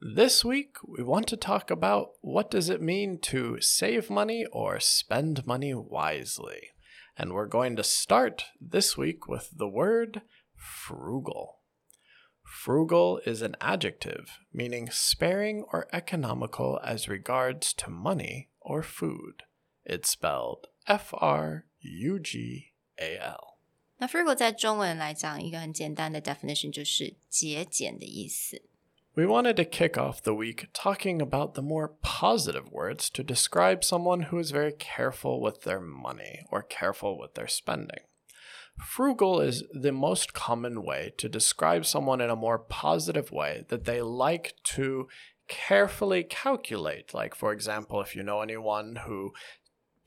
This week, we want to talk about what does it mean to save money or spend money wisely. And we're going to start this week with the word frugal. Frugal is an adjective meaning sparing or economical as regards to money or food. It's spelled F R U G A L. 那 frugal 在中文来讲，一个很简单的 definition 就是节俭的意思。 We wanted to kick off the week talking about the more positive words to describe someone who is very careful with their money or careful with their spending. Frugal is the most common way to describe someone in a more positive way that they like to carefully calculate. Like, for example, if you know anyone who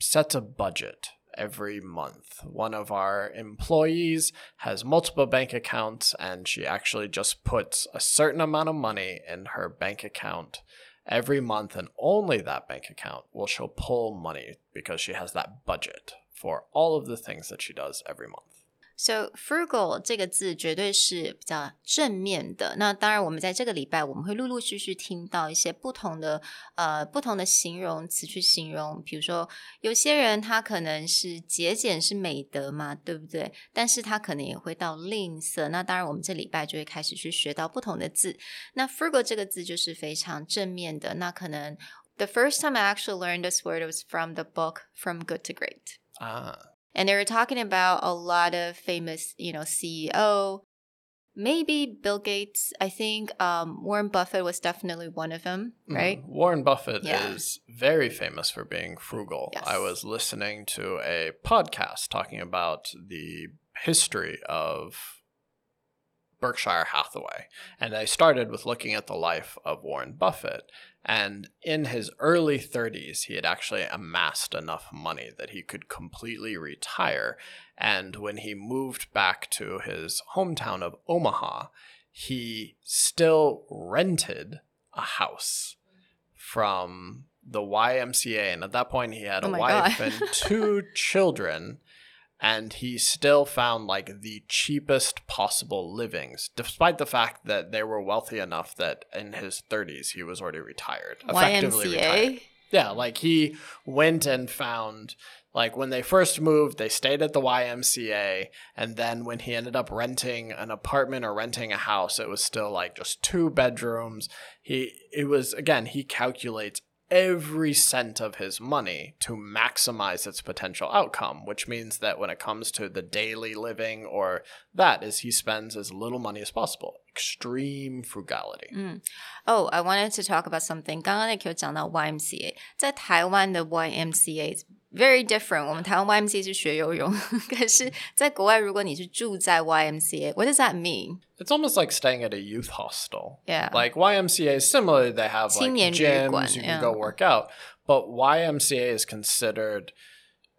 sets a budget every month. One of our employees has multiple bank accounts and she actually just puts a certain amount of money in her bank account every month and only that bank account will she'll pull money because she has that budget for all of the things that she does every month. So frugal 这个字绝对是比较正面的。那当然，我们在这个礼拜我们会陆陆续续听到一些不同的呃不同的形容词去形容。比如说，有些人他可能是节俭是美德嘛，对不对？但是他可能也会到吝啬。那当然，我们这礼拜就会开始去学到不同的字。那 frugal 这个字就是非常正面的。那可能 the first time I actually learned this word was from the book From Good to Great. Ah. And they were talking about a lot of famous, you know, CEO. Maybe Bill Gates. I think um, Warren Buffett was definitely one of them, right? Mm, Warren Buffett Yeah. is very famous for being frugal. Yes. I was listening to a podcast talking about the history of Berkshire Hathaway. And I started with looking at the life of Warren Buffett. And in his early 30s, he had actually amassed enough money that he could completely retire. And when he moved back to his hometown of Omaha, he still rented a house from the YMCA. And at that point, he had Oh a wife and two children. And he still found like the cheapest possible livings, despite the fact that they were wealthy enough that in his 30s he was already retired. effectively retired. Yeah, like he went and found like when they first moved, they stayed at the YMCA, and then when he ended up renting an apartment or renting a house, it was still like just two bedrooms. He it was again, he calculates every cent of his money to maximize its potential outcome, which means that when it comes to the daily living or that is he spends as little money as possible. Extreme frugality. Oh, I wanted to talk about something. 刚刚那 Q 讲到 YMCA，在台湾的 YMCA is very different。我们台湾 YMCA 是学游泳，可是在国外，如果你是住在 YMCA，what does that mean? It's almost like staying at a youth hostel. Yeah. Like YMCA, similarly, they have like 青年旅馆, gyms, you yeah. can go work out. But YMCA is considered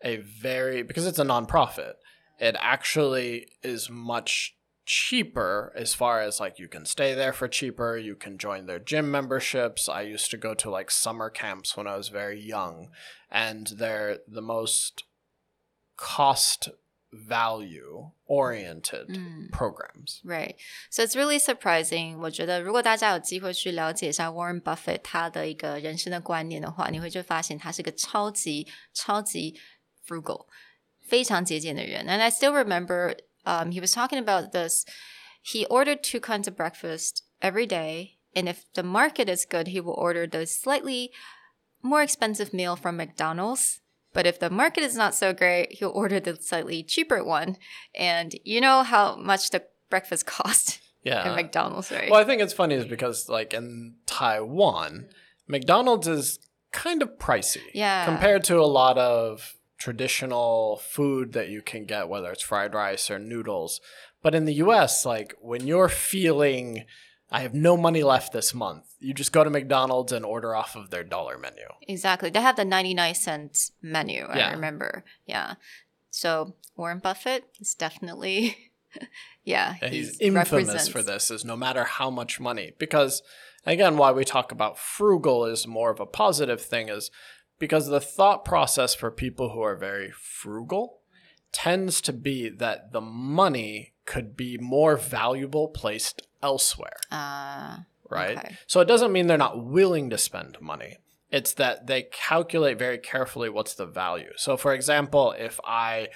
a very, because it's a nonprofit, it actually is much cheaper as far as like you can stay there for cheaper, you can join their gym memberships. I used to go to like summer camps when I was very young, and they're the most cost value oriented programs. Right. So it's really surprising. 我觉得如果大家有机会去了解一下 Warren Buffett 他的一个人生的观念的话，你会就发现他是个超级超级 frugal，非常节俭的人。And I still remember um, he was talking about this. He ordered two kinds of breakfast every day, and if the market is good, he will order the slightly more expensive meal from McDonald's. But if the market is not so great, he'll order the slightly cheaper one. And you know how much the breakfast cost Yeah. at McDonald's, right? Well, I think it's funny is because like in Taiwan, McDonald's is kind of pricey. Yeah. Compared to a lot of traditional food that you can get, whether it's fried rice or noodles. But in the US, like when you're feeling I have no money left this month. You just go to McDonald's and order off of their dollar menu. Exactly. They have the 99 cent menu, I Yeah. remember. Yeah. So Warren Buffett is definitely, yeah, And he's he's infamous represents- for this is no matter how much money because again why we talk about frugal is more of a positive thing is because the thought process for people who are very frugal tends to be that the money could be more valuable placed elsewhere. Uh, right? Okay. so it doesn't mean they're not willing to spend money. It's that they calculate very carefully what's the value. So for example if i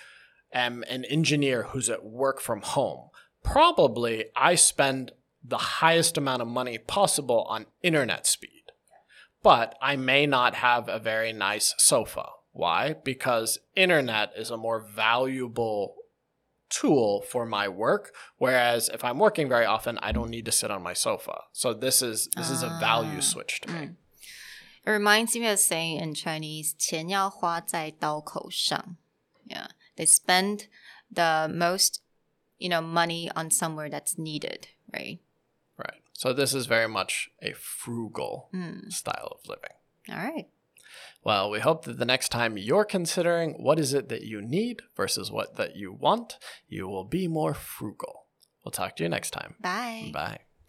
am an engineer who's at work from home probably i spend the highest amount of money possible on internet speed but i may not have a very nice sofa why because internet is a more valuable tool for my work whereas if i'm working very often i don't need to sit on my sofa so this is this is a value Ah, switch to me mm. It reminds me of saying in Chinese, 钱要花在刀口上. Yeah. They spend the most, you know, money on somewhere that's needed, right? right so this is very much a frugal Mm. style of living All right. well we hope that the next time you're considering what is it that you need versus what that you want you will be more frugal we'll talk to you next time Bye. bye